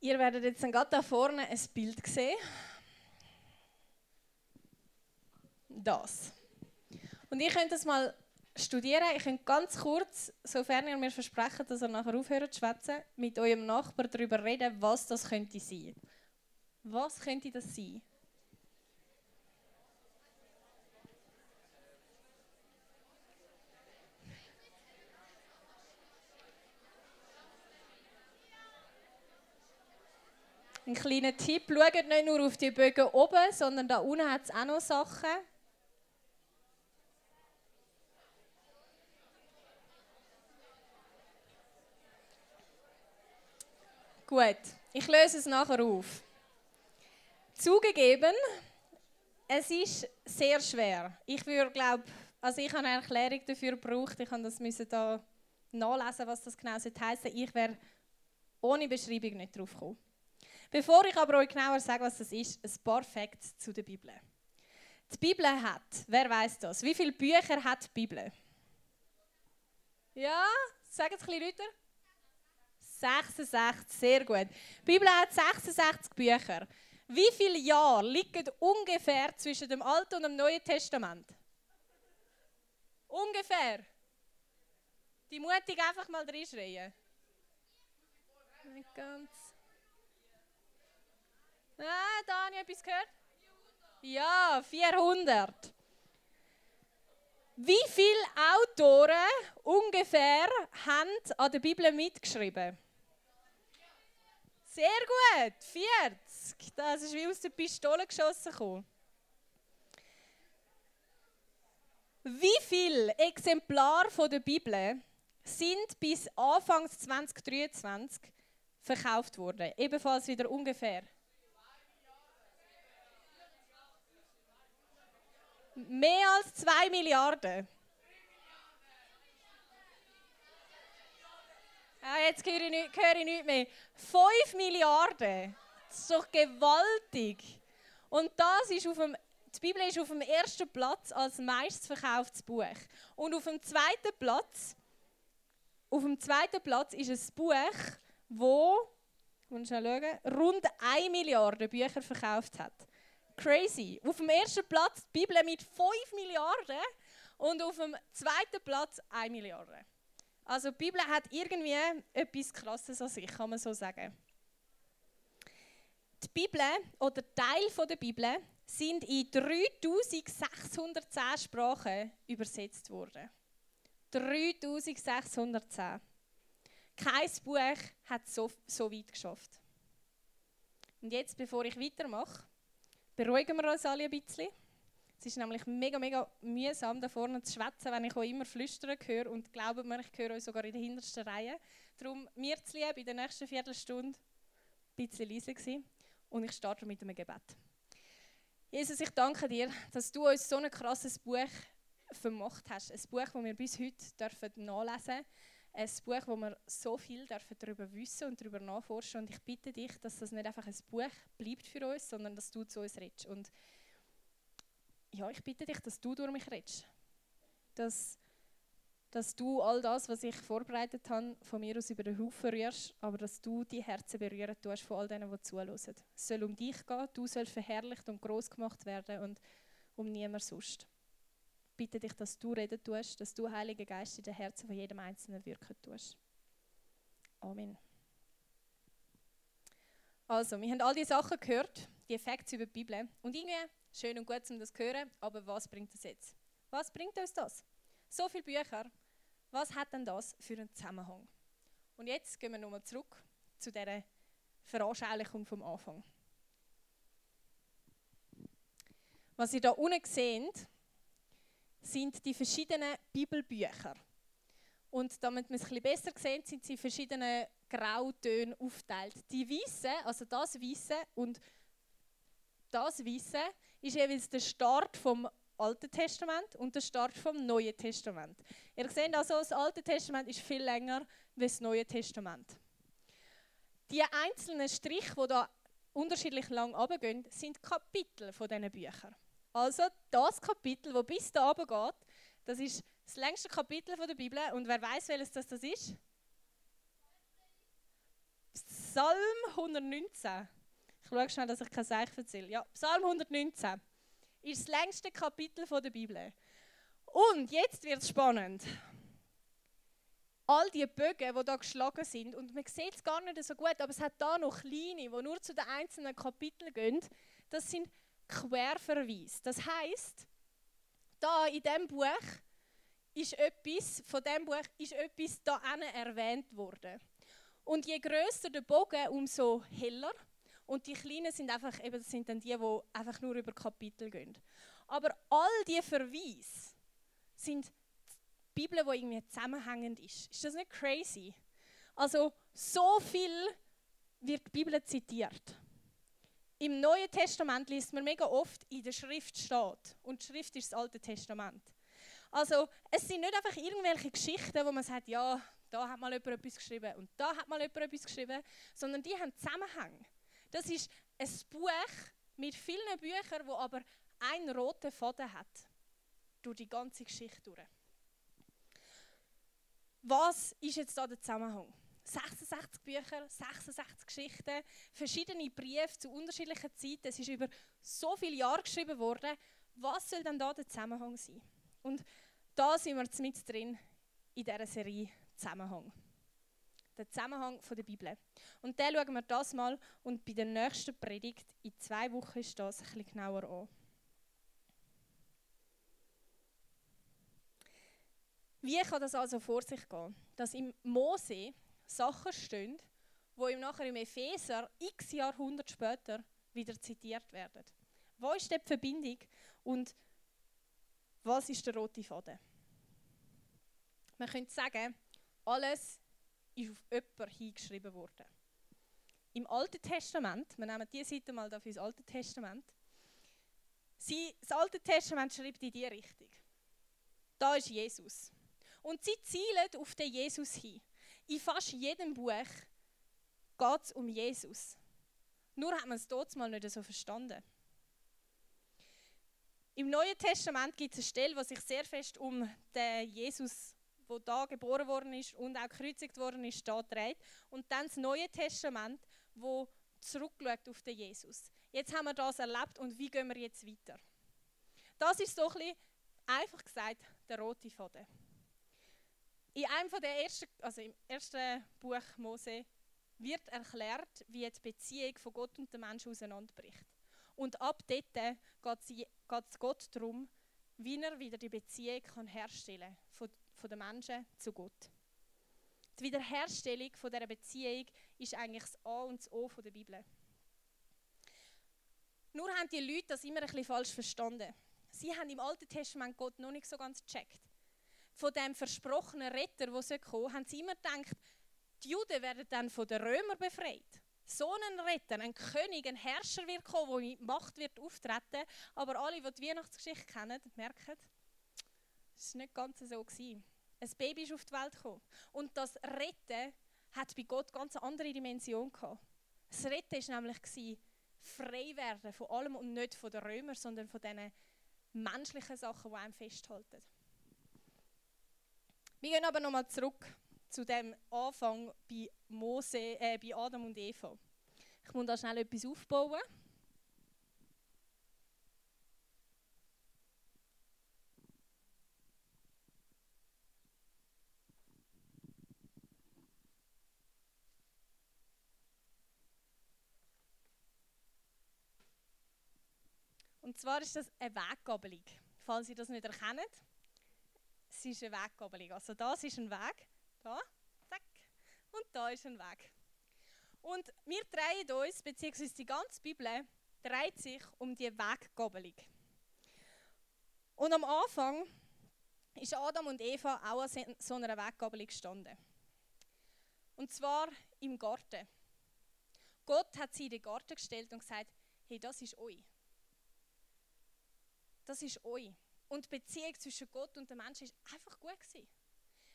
Ihr werdet jetzt dann gerade da vorne ein Bild sehen. Das. Und ihr könnt das mal studieren. Ich könnt ganz kurz, sofern ihr mir versprecht, dass ihr nachher aufhört zu schwätzen, mit eurem Nachbarn darüber reden, was das könnte sein. Was könnte das sein? Ein kleiner Tipp, schaut nicht nur auf die Bögen oben, sondern da unten hat es auch noch Sachen. Gut, ich löse es nachher auf. Zugegeben, es ist sehr schwer. Ich würde glaube, also ich habe eine Erklärung dafür gebraucht. Ich habe das müssen da nachlesen, was das genau heißt. Ich wäre ohne Beschreibung nicht drauf gekommen. Bevor ich aber euch genauer sage, was das ist, ein paar Facts zu der Bibel. Die Bibel hat, wer weiß das? Wie viele Bücher hat die Bibel? Ja, sagen es ein bisschen lauter. 66, sehr gut. Die Bibel hat 66 Bücher. Wie viele Jahre liegen ungefähr zwischen dem Alten und dem Neuen Testament? Ungefähr. Die mutig einfach mal reinschreien. Nicht ganz. Ah, Dani, etwas gehört? Ja, 400. Wie viele Autoren ungefähr haben an der Bibel mitgeschrieben? Sehr gut, 40. Das ist wie aus der Pistole geschossen gekommen. Wie viele Exemplare der Bibel sind bis Anfang 2023 verkauft worden? Ebenfalls wieder ungefähr. Mehr als 2 Milliarden. Ja, jetzt höre ich, nicht, höre ich nicht mehr. 5 Milliarden. Das ist doch gewaltig. Und das ist auf dem, die Bibel ist auf dem ersten Platz als meistverkauftes Buch. Und auf dem zweiten Platz, auf dem zweiten Platz ist ein Buch, wo, ich schnell schauen, rund 1 Milliarde Bücher verkauft hat. Crazy. Auf dem ersten Platz die Bibel mit 5 Milliarden und auf dem zweiten Platz 1 Milliarde. Also die Bibel hat irgendwie etwas Krasses an sich, kann man so sagen. Die Bibel oder Teil der Bibel sind in 3610 Sprachen übersetzt worden. 3610. Kein Buch hat so, so weit geschafft. Und jetzt, bevor ich weitermache, beruhigen wir uns alle ein bisschen. Es ist nämlich mega, mega mühsam, da vorne zu schwätzen, wenn ich auch immer flüstern höre. Und glaubt mir, ich höre euch sogar in der hintersten Reihe. Darum, mir zu lieb, in der nächsten Viertelstunde ein bisschen leise sein. Und ich starte mit einem Gebet. Jesus, ich danke dir, dass du uns so ein krasses Buch vermacht hast. Ein Buch, das wir bis heute dürfen nachlesen dürfen. Ein Buch, wo wir so viel darüber wissen und darüber nachforschen. Und ich bitte dich, dass das nicht einfach ein Buch bleibt für uns, sondern dass du zu uns redest. Und ja, ich bitte dich, dass du durch mich redest. Dass, dass du all das, was ich vorbereitet habe, von mir aus über den Haufen rührst, aber dass du die Herzen berühren tust von all denen, die zuhören. Es soll um dich gehen, du sollst verherrlicht und groß gemacht werden und um niemand sonst. Bitte dich, dass du reden tust, dass du, Heiliger Geist, in den Herzen von jedem Einzelnen wirken tust. Amen. Also, wir haben all die Sachen gehört, die Effekte über die Bibel. Und irgendwie Schön und gut, um das zu hören, aber was bringt das jetzt? Was bringt uns das? So viele Bücher, was hat denn das für einen Zusammenhang? Und jetzt gehen wir nochmal zurück zu dieser Veranschaulichung vom Anfang. Was ihr da unten seht, sind die verschiedenen Bibelbücher. Und damit man es ein besser sieht, sind sie in verschiedenen Grautönen aufgeteilt. Die Weißen, also das Weiße und das Weiße, ist jeweils der Start vom Alten Testament und der Start vom Neuen Testament. Ihr seht also, das Alte Testament ist viel länger als das Neue Testament. Die einzelnen Striche, die da unterschiedlich lang abgehen, sind Kapitel von diesen Büchern. Also das Kapitel, das bis da geht, das ist das längste Kapitel der Bibel. Und wer weiß, welches das, das ist? Psalm 119. Ich schaue schnell, dass ich kein Seich erzähle. Ja, Psalm 119 ist das längste Kapitel der Bibel. Und jetzt wird es spannend. All die Bögen, die da geschlagen sind, und man sieht es gar nicht so gut, aber es hat da noch kleine, die nur zu den einzelnen Kapiteln gehen, das sind Querverweise. Das heißt, da in diesem Buch ist etwas, von diesem Buch ist etwas da erwähnt worden. Und je größer der Bogen, umso heller. Und die kleinen sind einfach, eben, das sind dann die, die einfach nur über Kapitel gehen. Aber all diese Verweise sind die Bibel, die irgendwie zusammenhängend ist. Ist das nicht crazy? Also so viel wird die Bibel zitiert. Im Neuen Testament liest man mega oft, in der Schrift steht. Und die Schrift ist das Alte Testament. Also es sind nicht einfach irgendwelche Geschichten, wo man sagt, ja, da hat mal jemand etwas geschrieben und da hat mal jemand etwas geschrieben, sondern die haben Zusammenhang. Das ist ein Buch mit vielen Büchern, wo aber einen roten Faden hat durch die ganze Geschichte durch. Was ist jetzt da der Zusammenhang? 66 Bücher, 66 Geschichten, verschiedene Briefe zu unterschiedlichen Zeiten. Es ist über so viele Jahre geschrieben worden. Was soll denn da der Zusammenhang sein? Und da sind wir mit drin in dieser Serie Zusammenhang. Der Zusammenhang der Bibel. Und den schauen wir das mal und bei der nächsten Predigt in zwei Wochen ist das ein bisschen genauer an. Wie kann das also vor sich gehen? Dass im Mose Sachen stehen, wo ihm nachher im Epheser x Jahrhunderte später wieder zitiert werden. Wo ist die Verbindung und was ist der rote Faden? Man könnte sagen, alles ist auf jemanden hingeschrieben worden. Im Alten Testament, wir nehmen diese Seite mal für das Alte Testament, sie, das Alte Testament schreibt in diese Richtung. Da ist Jesus. Und sie zielen auf den Jesus hin. In fast jedem Buch geht es um Jesus. Nur hat man es dort mal nicht so verstanden. Im Neuen Testament gibt es eine Stelle, die sich sehr fest um den Jesus, der da geboren worden ist und auch gekreuzigt worden ist, da dreht. Und dann das Neue Testament, wo zurückschaut auf den Jesus. Jetzt haben wir das erlebt und wie gehen wir jetzt weiter? Das ist so ein bisschen, einfach gesagt, der rote Faden. In einem der ersten, also im ersten Buch Mose wird erklärt, wie die Beziehung von Gott und dem Menschen auseinanderbricht. Und ab dort geht es Gott darum, wie er wieder die Beziehung kann herstellen kann von, von den Menschen zu Gott. Die Wiederherstellung von dieser Beziehung ist eigentlich das A und das O der Bibel. Nur haben die Leute das immer ein bisschen falsch verstanden. Sie haben im Alten Testament Gott noch nicht so ganz gecheckt von dem versprochenen Retter, der kommen haben sie immer gedacht, die Juden werden dann von den Römern befreit. So ein Retter, ein König, ein Herrscher wird kommen, der mit Macht wird auftreten. Aber alle, die die Weihnachtsgeschichte kennen, merken, es war nicht ganz so. Gewesen. Ein Baby ist auf die Welt gekommen. Und das Retten hat bei Gott ganz eine andere Dimension gehabt. Das Retten war nämlich gewesen, frei werden von allem und nicht von den Römern, sondern von diesen menschlichen Sachen, die einem festhalten. Wir gehen aber nochmal zurück zu dem Anfang bei, Mose, äh, bei Adam und Eva. Ich muss da schnell etwas aufbauen. Und zwar ist das eine Weggabelung. Falls Sie das nicht erkennen, es ist eine Weggabelung. Also das ist ein Weg, da, zack, und da ist ein Weg. Und wir drehen uns, beziehungsweise die ganze Bibel, dreht sich um die Weggabelung. Und am Anfang ist Adam und Eva auch an so einer Weggabelung gestanden. Und zwar im Garten. Gott hat sie in den Garten gestellt und gesagt, hey, das ist euch. Das ist euch. Und die Beziehung zwischen Gott und dem Menschen war einfach gut. Gewesen.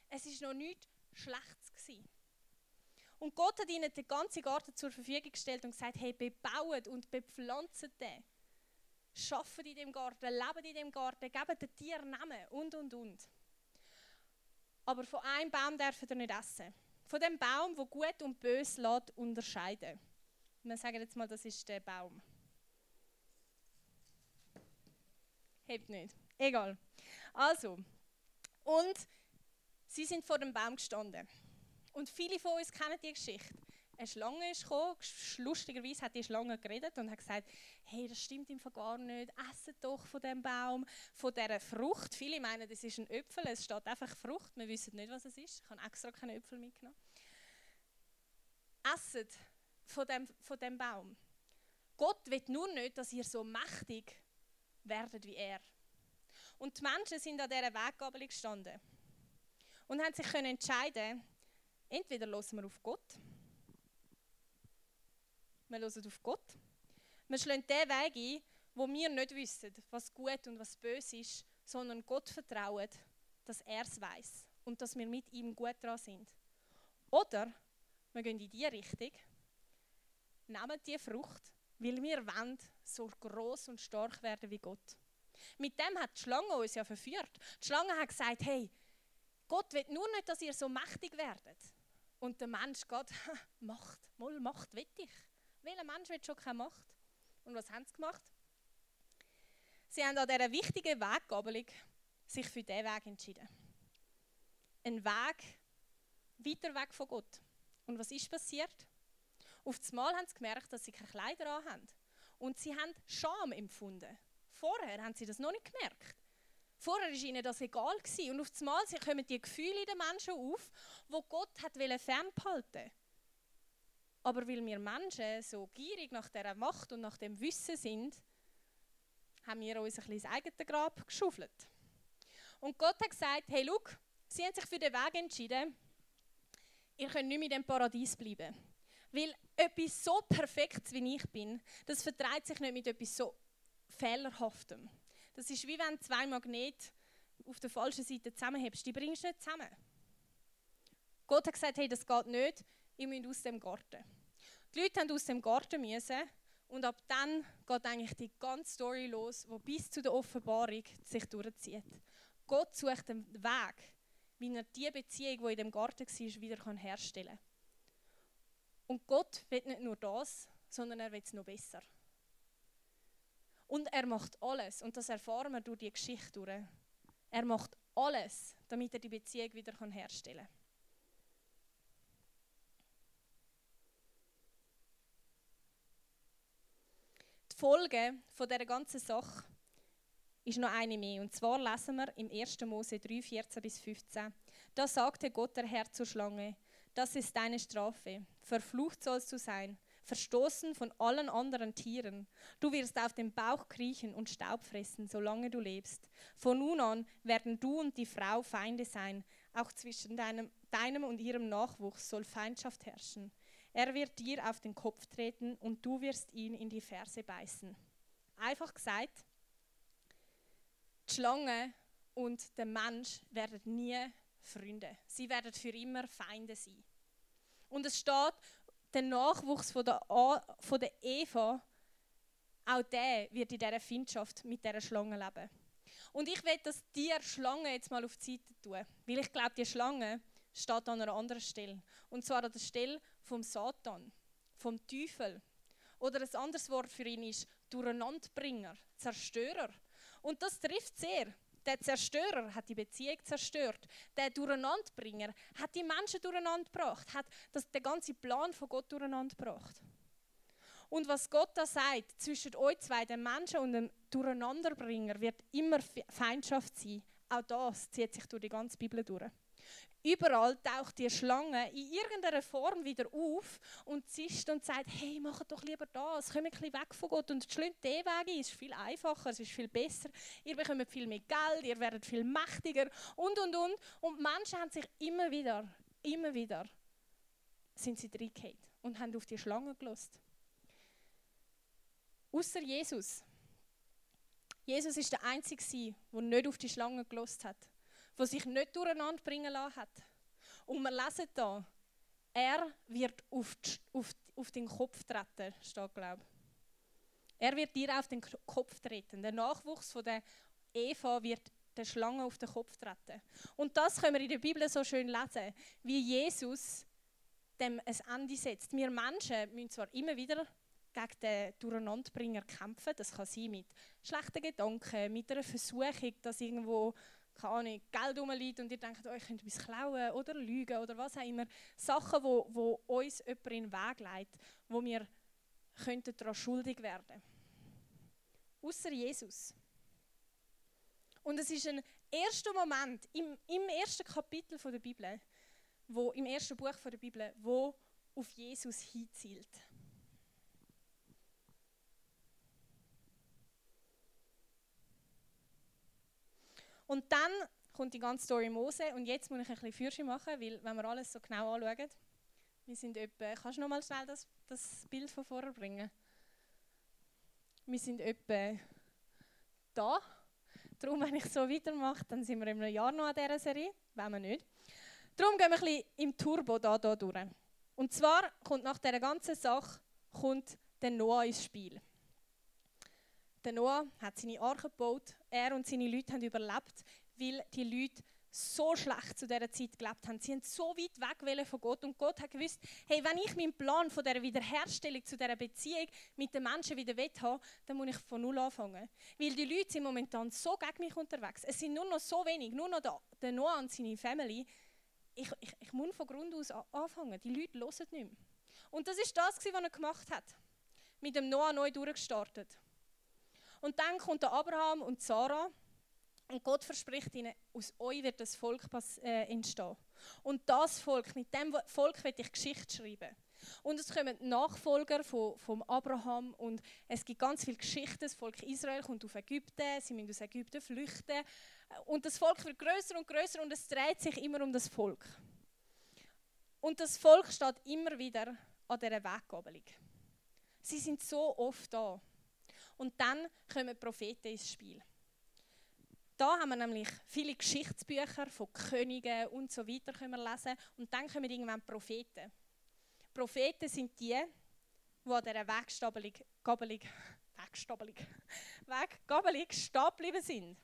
Es war noch nichts Schlechtes. Gewesen. Und Gott hat ihnen den ganzen Garten zur Verfügung gestellt und gesagt, hey, bebaut und bepflanzt den. Schafft in dem Garten, lebt in dem Garten, gebt den Tieren Namen und, und, und. Aber von einem Baum dürfen ihr nicht essen. von dem Baum, wo gut und bös lässt unterscheiden. Wir sagen jetzt mal, das ist der Baum. Hebt nicht. Egal. Also, und sie sind vor dem Baum gestanden. Und viele von uns kennen die Geschichte. Eine Schlange ist gekommen, lustigerweise hat die Schlange geredet und hat gesagt, hey, das stimmt im gar nicht, esset doch von dem Baum, von dieser Frucht. Viele meinen, das ist ein Äpfel, es steht einfach Frucht, wir wissen nicht, was es ist. Ich habe extra keine Äpfel mitgenommen. Esset von dem, von dem Baum. Gott will nur nicht, dass ihr so mächtig werdet wie er. Und die Menschen sind an dieser Weggabelung gestanden und haben sich können entscheiden, entweder hören wir auf Gott, wir hören auf Gott, wir schlagen den Weg ein, wo wir nicht wissen, was gut und was böse ist, sondern Gott vertrauen, dass er es weiß und dass wir mit ihm gut dran sind. Oder wir gehen in die Richtung, nehmen die Frucht, weil wir wollen so groß und stark werden wie Gott. Mit dem hat die Schlange uns ja verführt. Die Schlange hat gesagt, hey, Gott will nur nicht, dass ihr so mächtig werdet. Und der Mensch geht, Macht, mal Macht will ich. Welcher Mensch will schon keine Macht? Und was haben sie gemacht? Sie haben an dieser wichtigen Weggabelung sich für diesen Weg entschieden. Ein Weg weiter weg von Gott. Und was ist passiert? Auf einmal haben sie gemerkt, dass sie keine Kleider haben. Und sie haben Scham empfunden. Vorher haben sie das noch nicht gemerkt. Vorher war ihnen das egal. Gewesen. Und auf einmal kommen die Gefühle in den Menschen auf, wo Gott hat fernbehalten Aber weil wir Menschen so gierig nach dieser Macht und nach dem Wissen sind, haben wir uns ein bisschen eigenes Grab geschaufelt. Und Gott hat gesagt, hey, schau, sie haben sich für den Weg entschieden, ihr könnt nicht mehr in dem Paradies bleiben. Weil etwas so Perfektes, wie ich bin, das vertreibt sich nicht mit etwas so Fehlerhaftem. Das ist wie wenn zwei Magnete auf der falschen Seite zusammenhebst. Die bringst du nicht zusammen. Gott hat gesagt, hey, das geht nicht, ihr müsst aus dem Garten. Die Leute haben aus dem Garten müssen und ab dann geht eigentlich die ganze Story los, die bis zu der Offenbarung sich durchzieht. Gott sucht den Weg, wie er die Beziehung, die in dem Garten war, wieder herstellen kann. Und Gott will nicht nur das, sondern er will es noch besser. Und er macht alles, und das erfahren wir durch die Geschichte durch. Er macht alles, damit er die Beziehung wieder herstellen kann. Die Folge von dieser ganzen Sache ist noch eine mehr. Und zwar lesen wir im 1. Mose 3, 14 bis 15. Da sagte Gott der Herr zur Schlange: Das ist deine Strafe. Verflucht sollst du sein verstoßen von allen anderen Tieren. Du wirst auf dem Bauch kriechen und Staub fressen, solange du lebst. Von nun an werden du und die Frau Feinde sein. Auch zwischen deinem, deinem und ihrem Nachwuchs soll Feindschaft herrschen. Er wird dir auf den Kopf treten und du wirst ihn in die Ferse beißen. Einfach gesagt, die Schlange und der Mensch werden nie Freunde. Sie werden für immer Feinde sein. Und es steht, der Nachwuchs von der, A, von der Eva, auch der wird in dieser Findschaft mit dieser Schlange leben. Und ich will das Tier Schlange jetzt mal auf die Seite tun, weil ich glaube, die Schlange steht an einer anderen Stelle. Und zwar an der Stelle vom Satan, vom Teufel. Oder ein anderes Wort für ihn ist Durcheinanderbringer, Zerstörer. Und das trifft sehr. Der Zerstörer hat die Beziehung zerstört. Der Durcheinanderbringer hat die Menschen durcheinander gebracht, hat das, den ganzen Plan von Gott durcheinander gebracht. Und was Gott da sagt, zwischen euch zwei, dem Menschen und dem Durcheinanderbringer, wird immer Feindschaft sein. Auch das zieht sich durch die ganze Bibel durch. Überall taucht die Schlange in irgendeiner Form wieder auf und zischt und sagt, hey, mach doch lieber das, komm ein bisschen weg von Gott und schlönt den Weg ein, es ist viel einfacher, es ist viel besser, ihr bekommt viel mehr Geld, ihr werdet viel mächtiger und, und, und. Und Menschen haben sich immer wieder, immer wieder, sind sie reingehauen und haben auf die Schlange gelost. Außer Jesus. Jesus ist der Einzige, der nicht auf die Schlange gelost hat der sich nicht durcheinander bringen lassen hat. Und wir lesen da, er wird auf, die, auf, auf den Kopf treten, steht glaube Er wird dir auf den Kopf treten. Der Nachwuchs von der Eva wird der Schlange auf den Kopf treten. Und das können wir in der Bibel so schön lesen, wie Jesus dem ein Ende setzt. Wir Menschen müssen zwar immer wieder gegen den Durcheinanderbringer kämpfen. Das kann sein mit schlechten Gedanken, mit einer Versuchung, dass irgendwo keine Ahnung, Geld rumliegt und ihr denkt, oh, ich könnte etwas klauen oder lügen oder was auch immer. Sachen, wo, wo uns jemand in den Weg leitet, wo wir könnten daran schuldig werden. Außer Jesus. Und es ist ein erster Moment im, im ersten Kapitel der Bibel, wo, im ersten Buch der Bibel, wo auf Jesus hinzielt. Und dann kommt die ganze Story Mose und jetzt muss ich ein bisschen Fürsche machen, weil wenn wir alles so genau anschauen, wir sind etwa, kannst du noch mal schnell das, das Bild von vorher bringen? Wir sind etwa da. Darum, wenn ich so weitermache, dann sind wir in einem Jahr noch an dieser Serie, wenn wir nicht. Darum gehen wir ein bisschen im Turbo da, da durch. Und zwar kommt nach dieser ganzen Sache kommt der Noah ins Spiel. Der Noah hat seine Arche gebaut. Er und seine Leute haben überlebt, weil die Leute so schlecht zu dieser Zeit gelebt haben. Sie sind so weit weg von Gott und Gott hat gewusst, hey, wenn ich meinen Plan von der Wiederherstellung zu dieser Beziehung mit den Menschen wieder haben dann muss ich von null anfangen. Weil die Leute sind momentan so gegen mich unterwegs. Es sind nur noch so wenig, nur noch der, der Noah und seine Family. Ich, ich, ich muss von Grund aus anfangen. Die Leute hören nicht mehr. Und das ist das, was er gemacht hat. Mit dem Noah neu durchgestartet. Und dann kommt der Abraham und Sarah und Gott verspricht ihnen, aus euch wird das Volk äh, entstehen. Und das Volk, mit dem Volk werde ich Geschichte schreiben. Und es kommen Nachfolger von, von Abraham und es gibt ganz viele Geschichten. Das Volk Israel kommt auf Ägypten, sie müssen aus Ägypten flüchten. Und das Volk wird größer und größer und es dreht sich immer um das Volk. Und das Volk steht immer wieder an dieser Weggabelung. Sie sind so oft da. Und dann kommen Propheten ins Spiel. Da haben wir nämlich viele Geschichtsbücher von Königen und so weiter können wir lesen. Und dann kommen irgendwann Propheten. Propheten sind die, die an dieser Weggabelung, Gabelung, Weggabelung, stehen sind.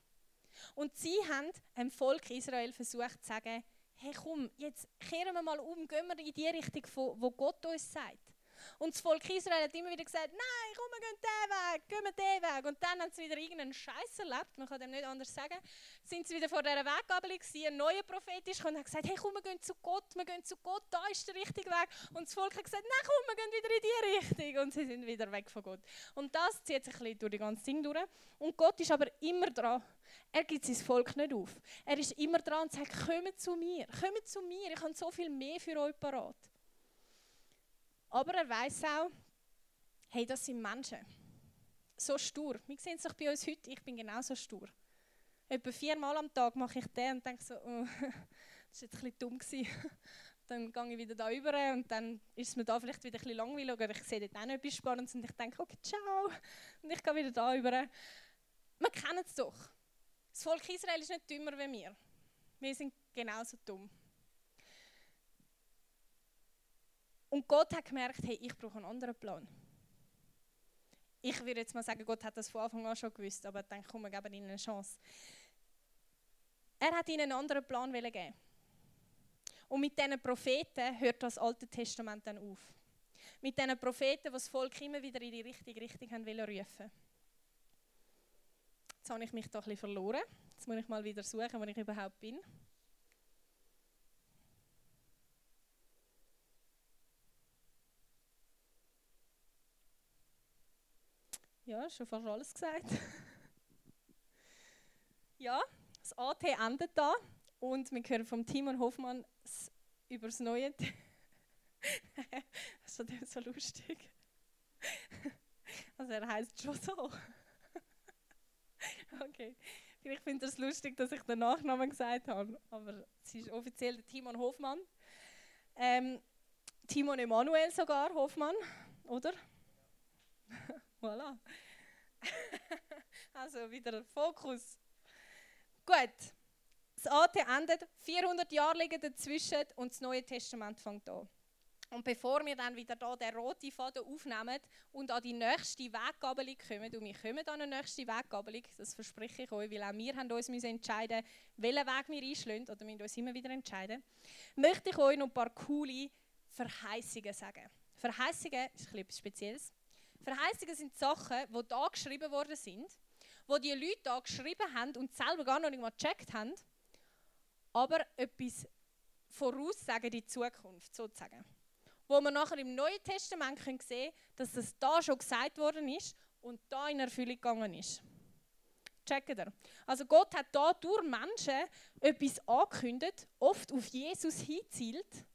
Und sie haben dem Volk Israel versucht zu sagen, hey komm, jetzt kehren wir mal um, gehen wir in die Richtung, wo Gott uns sagt. Und das Volk Israel hat immer wieder gesagt, nein, komm, wir gehen diesen Weg, gehen wir diesen Weg. Und dann haben sie wieder irgendeinen Scheiß erlebt, man kann dem nicht anders sagen, sind sie wieder vor dieser Weggabelung gewesen, ein neuer Prophet ist und hat gesagt, hey, komm, wir gehen zu Gott, wir gehen zu Gott, da ist der richtige Weg. Und das Volk hat gesagt, nein, komm, wir gehen wieder in die Richtung. Und sie sind wieder weg von Gott. Und das zieht sich ein bisschen durch die ganze Ding durch. Und Gott ist aber immer dran. Er gibt sein Volk nicht auf. Er ist immer dran und sagt, kommt zu mir, kommt zu mir, ich habe so viel mehr für euch parat. Aber er weiß auch, hey, das sind Menschen. So stur. Wir sehen es doch bei uns heute, ich bin genauso stur. Etwa viermal am Tag mache ich den und denke so, oh, das war jetzt ein bisschen dumm. Gewesen. Dann gehe ich wieder da rüber und dann ist es mir da vielleicht wieder ein bisschen langweilig oder ich sehe dort auch noch etwas Spannendes und ich denke, okay, ciao. Und ich gehe wieder da rüber. Wir kennen es doch. Das Volk Israel ist nicht dümmer wie wir. Wir sind genauso dumm. Und Gott hat gemerkt, hey, ich brauche einen anderen Plan. Ich würde jetzt mal sagen, Gott hat das von Anfang an schon gewusst, aber dann komm, wir geben ihnen eine Chance. Er hat ihnen einen anderen Plan geben. Und mit diesen Propheten hört das Alte Testament dann auf. Mit diesen Propheten, die das Volk immer wieder in die richtige Richtung haben wollen rufen. Jetzt habe ich mich da ein bisschen verloren. Jetzt muss ich mal wieder suchen, wo ich überhaupt bin. Ja, schon fast alles gesagt. ja, das AT endet da und wir hören vom Timon Hoffmann über das Neue. das ist so lustig. Also er heißt schon so. okay. Vielleicht findet er es lustig, dass ich den Nachnamen gesagt habe, aber es ist offiziell der Timon Hoffmann. Ähm, Timon Emanuel sogar, Hoffmann, oder? Voilà. also wieder Fokus. Gut. Das AT endet, 400 Jahre liegen dazwischen und das Neue Testament fängt an. Und bevor wir dann wieder da den roten Faden aufnehmen und an die nächste Weggabelung kommen, und wir kommen an eine nächste Weggabelung, das verspreche ich euch, weil auch wir haben uns entscheiden welchen Weg wir einschlagen, oder wir müssen uns immer wieder entscheiden, möchte ich euch noch ein paar coole Verheißungen sagen. Verheißungen ist etwas Spezielles. Verheißungen sind Sachen, die da geschrieben worden sind, wo die Leute da geschrieben haben und selber gar noch nicht mal gecheckt haben, aber etwas voraussagen die Zukunft sozusagen. Wo wir nachher im Neuen Testament können sehen dass das da schon gesagt worden ist und da in Erfüllung gegangen ist. Checkt ihr? Also Gott hat da durch Menschen etwas angekündigt, oft auf Jesus hinzielt.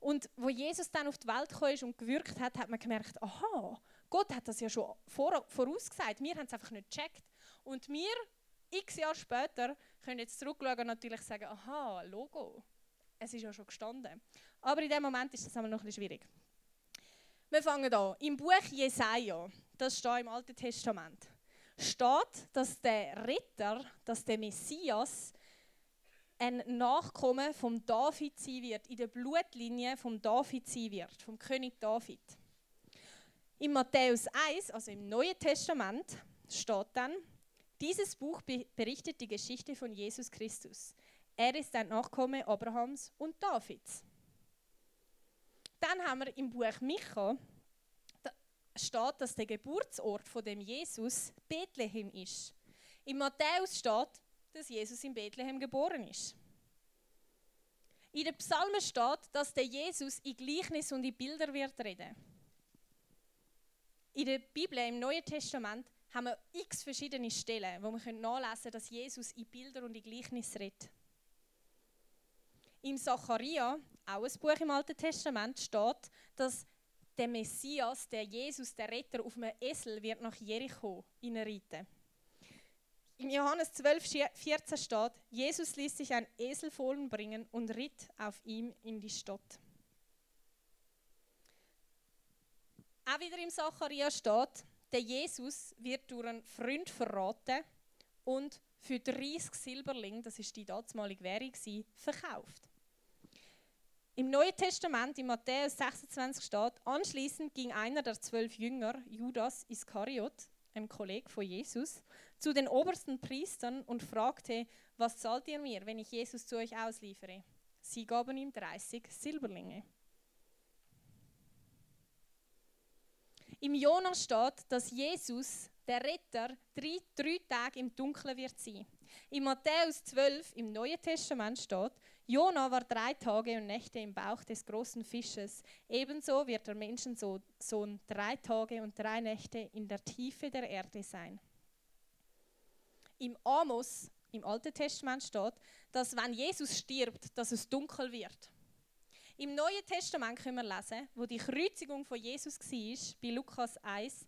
Und wo Jesus dann auf die Welt gekommen ist und gewirkt hat, hat man gemerkt, aha, Gott hat das ja schon vorausgesagt. Wir haben es einfach nicht gecheckt. Und wir, x Jahre später, können jetzt zurückschauen und natürlich sagen, aha, Logo, es ist ja schon gestanden. Aber in dem Moment ist das einmal noch ein schwierig. Wir fangen an. Im Buch Jesaja, das steht im Alten Testament, steht, dass der Ritter, dass der Messias ein Nachkommen vom David sein wird, in der Blutlinie vom David sein wird, vom König David. In Matthäus 1, also im Neuen Testament, steht dann, dieses Buch berichtet die Geschichte von Jesus Christus. Er ist ein Nachkomme Abrahams und Davids. Dann haben wir im Buch Micha, da steht, dass der Geburtsort von dem Jesus Bethlehem ist. In Matthäus steht, dass Jesus in Bethlehem geboren ist. In den Psalmen steht, dass der Jesus in Gleichnis und in Bilder wird reden. In der Bibel, im Neuen Testament, haben wir x verschiedene Stellen, wo wir nachlesen können, dass Jesus in Bilder und in Gleichnis redet. Im Zacharia, auch ein Buch im Alten Testament, steht, dass der Messias, der Jesus, der Retter, auf einem Esel wird nach Jericho reiten. Im Johannes 12, 14 steht, Jesus ließ sich ein Eselfohlen bringen und ritt auf ihm in die Stadt. Auch wieder im Zacharia steht, der Jesus wird durch einen Freund verraten und für 30 Silberling, das ist die damalige Währung, verkauft. Im Neuen Testament, in Matthäus 26 steht, anschließend ging einer der zwölf Jünger, Judas Iskariot, ein Kollege von Jesus, zu den obersten Priestern und fragte, was zahlt ihr mir, wenn ich Jesus zu euch ausliefere? Sie gaben ihm 30 Silberlinge. Im Jonas steht, dass Jesus, der Retter, drei, drei Tage im Dunkeln wird sein. In Matthäus 12 im Neuen Testament steht, Jona war drei Tage und Nächte im Bauch des großen Fisches. Ebenso wird der Menschensohn drei Tage und drei Nächte in der Tiefe der Erde sein. Im Amos, im Alten Testament steht, dass wenn Jesus stirbt, dass es dunkel wird. Im Neuen Testament können wir lesen, wo die Kreuzigung von Jesus war, bei Lukas 1,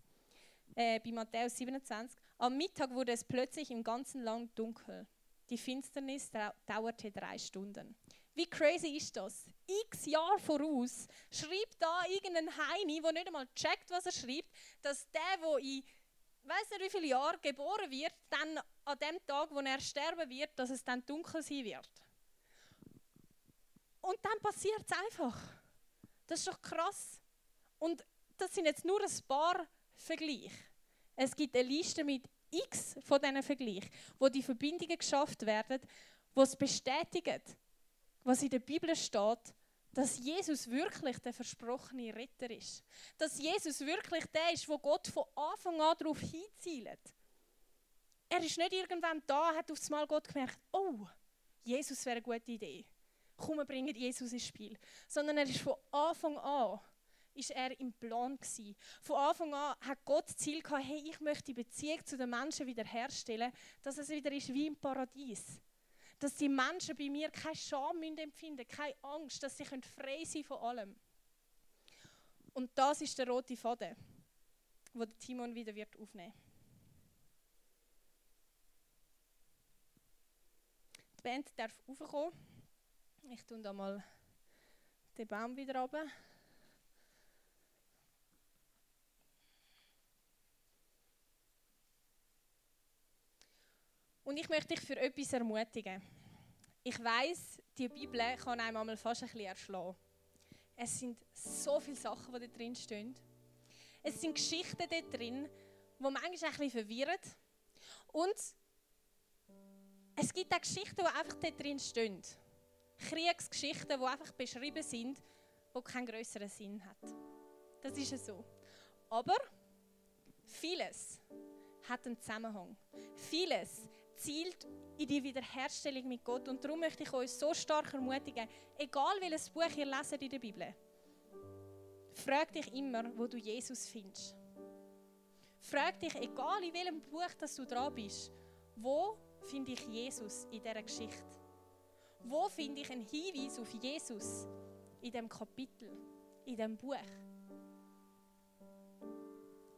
äh, bei Matthäus 27. Am Mittag wurde es plötzlich im ganzen Land dunkel. Die Finsternis dauerte drei Stunden. Wie crazy ist das? X Jahre voraus schreibt da irgendein Heini, der nicht einmal checkt, was er schreibt, dass der, der in weiß nicht wie viele Jahre geboren wird, dann an dem Tag, wo er sterben wird, dass es dann dunkel sein wird. Und dann passiert es einfach. Das ist doch krass. Und das sind jetzt nur ein paar Vergleiche. Es gibt eine Liste mit x von diesen Vergleichen, wo die Verbindungen geschafft werden, wo es bestätigen, was in der Bibel steht, dass Jesus wirklich der versprochene Retter ist. Dass Jesus wirklich der ist, wo Gott von Anfang an darauf hinzielt. Er ist nicht irgendwann da, hat aufs Mal Gott gemerkt, oh, Jesus wäre eine gute Idee. Komm, wir bringen Jesus ins Spiel. Sondern er ist von Anfang an ist er im Plan gewesen. Von Anfang an hat Gott das Ziel gehabt, hey, ich möchte die Beziehung zu den Menschen wiederherstellen, dass es wieder ist wie im Paradies. Dass die Menschen bei mir keine Scham empfinden, keine Angst, dass sie frei sein von allem. Und das ist der rote Faden, wo Timon wieder wird aufnehmen. Die Band darf raufkommen. Ich tue da mal den Baum wieder runter. Und ich möchte dich für etwas ermutigen. Ich weiß, die Bibel kann einem einmal fast ein bisschen erschlagen. Es sind so viele Sachen, die da drin stehen. Es sind Geschichten da drin, die manchmal ein bisschen verwirren. Und es gibt auch Geschichten, die einfach da drin stehen. Kriegsgeschichten, die einfach beschrieben sind, wo keinen größeren Sinn hat. Das ist es so. Aber vieles hat einen Zusammenhang. Vieles zielt in die Wiederherstellung mit Gott. Und darum möchte ich euch so stark ermutigen, egal welches Buch ihr leset in der Bibel, frag dich immer, wo du Jesus findest. Frag dich, egal in welchem Buch dass du dran bist, wo finde ich Jesus in dieser Geschichte? Wo finde ich einen Hinweis auf Jesus in dem Kapitel, in dem Buch?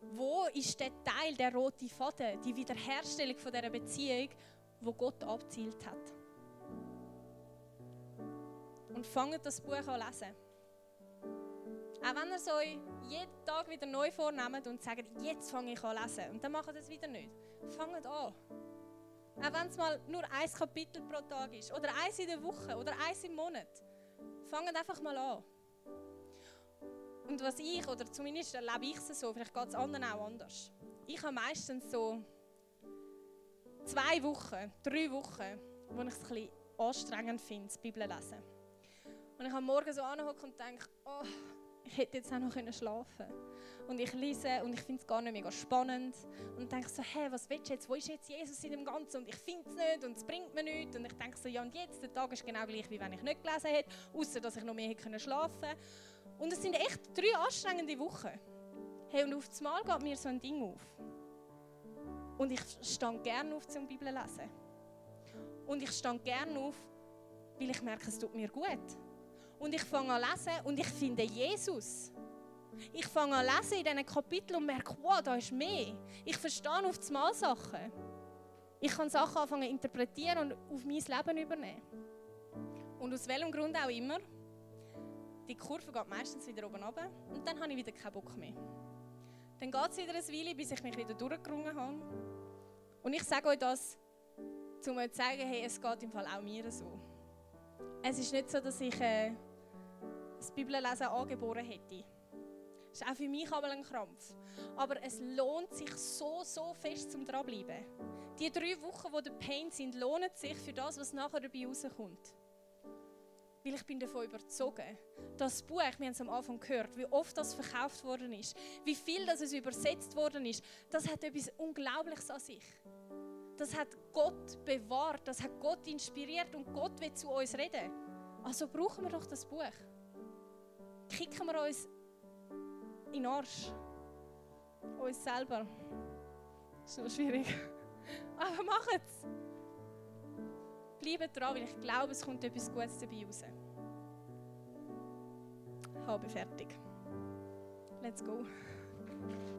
Wo ist der Teil, der rote Faden, die Wiederherstellung von dieser Beziehung, wo Gott abzielt hat? Und fangt das Buch an lesen. Auch wenn ihr es euch jeden Tag wieder neu vornehmt und sagt, jetzt fange ich an lesen. Und dann macht ihr es wieder nicht. Fangt an. Auch wenn es mal nur ein Kapitel pro Tag ist. Oder eins in der Woche. Oder eins im Monat. Fangt einfach mal an. Und was ich, oder zumindest erlebe ich es so, vielleicht geht es anderen auch anders. Ich habe meistens so zwei Wochen, drei Wochen, wo ich es ein bisschen anstrengend finde, die Bibel lesen. Und ich habe morgen so angeguckt und denke, oh, ich hätte jetzt auch noch schlafen können. Und ich lese und ich finde es gar nicht mega spannend. Und denke so, hä, was willst du jetzt? Wo ist jetzt Jesus in dem Ganzen? Und ich finde es nicht und es bringt mir nichts. Und ich denke so, ja und jetzt, der Tag ist genau gleich, wie wenn ich nicht gelesen hätte, außer dass ich noch mehr hätte schlafen können. Und es sind echt drei anstrengende Wochen. Hey, und auf einmal geht mir so ein Ding auf. Und ich stand gerne auf zum Bibel lesen. Und ich stand gerne auf, weil ich merke, es tut mir gut. Und ich fange an lesen und ich finde Jesus. Ich fange an lesen in diesen Kapiteln und merke, wow, da ist mehr. Ich verstehe auf einmal Sachen. Ich kann Sachen anfangen interpretieren und auf mein Leben übernehmen. Und aus welchem Grund auch immer, die Kurve geht meistens wieder oben runter und dann habe ich wieder keinen Bock mehr. Dann geht es wieder eine Weile, bis ich mich wieder durchgerungen habe. Und ich sage euch das, um euch zu sagen, hey, es geht im Fall auch mir so. Es ist nicht so, dass ich äh, das Bibellesen angeboren hätte. Das ist auch für mich einmal ein Krampf. Aber es lohnt sich so, so fest zum dranbleiben. Die drei Wochen, die der Pain sind, lohnen sich für das, was nachher dabei rauskommt. Weil ich bin davon überzogen, das Buch, wir haben es am Anfang gehört, wie oft das verkauft worden ist, wie viel das es übersetzt worden ist, das hat etwas Unglaubliches an sich. Das hat Gott bewahrt, das hat Gott inspiriert und Gott will zu uns reden. Also brauchen wir doch das Buch. Kicken wir uns in den Arsch. Uns selber. Das ist noch schwierig. Aber macht es. Bleibt dran, weil ich glaube, es kommt etwas Gutes dabei raus. Habe fertig. Let's go.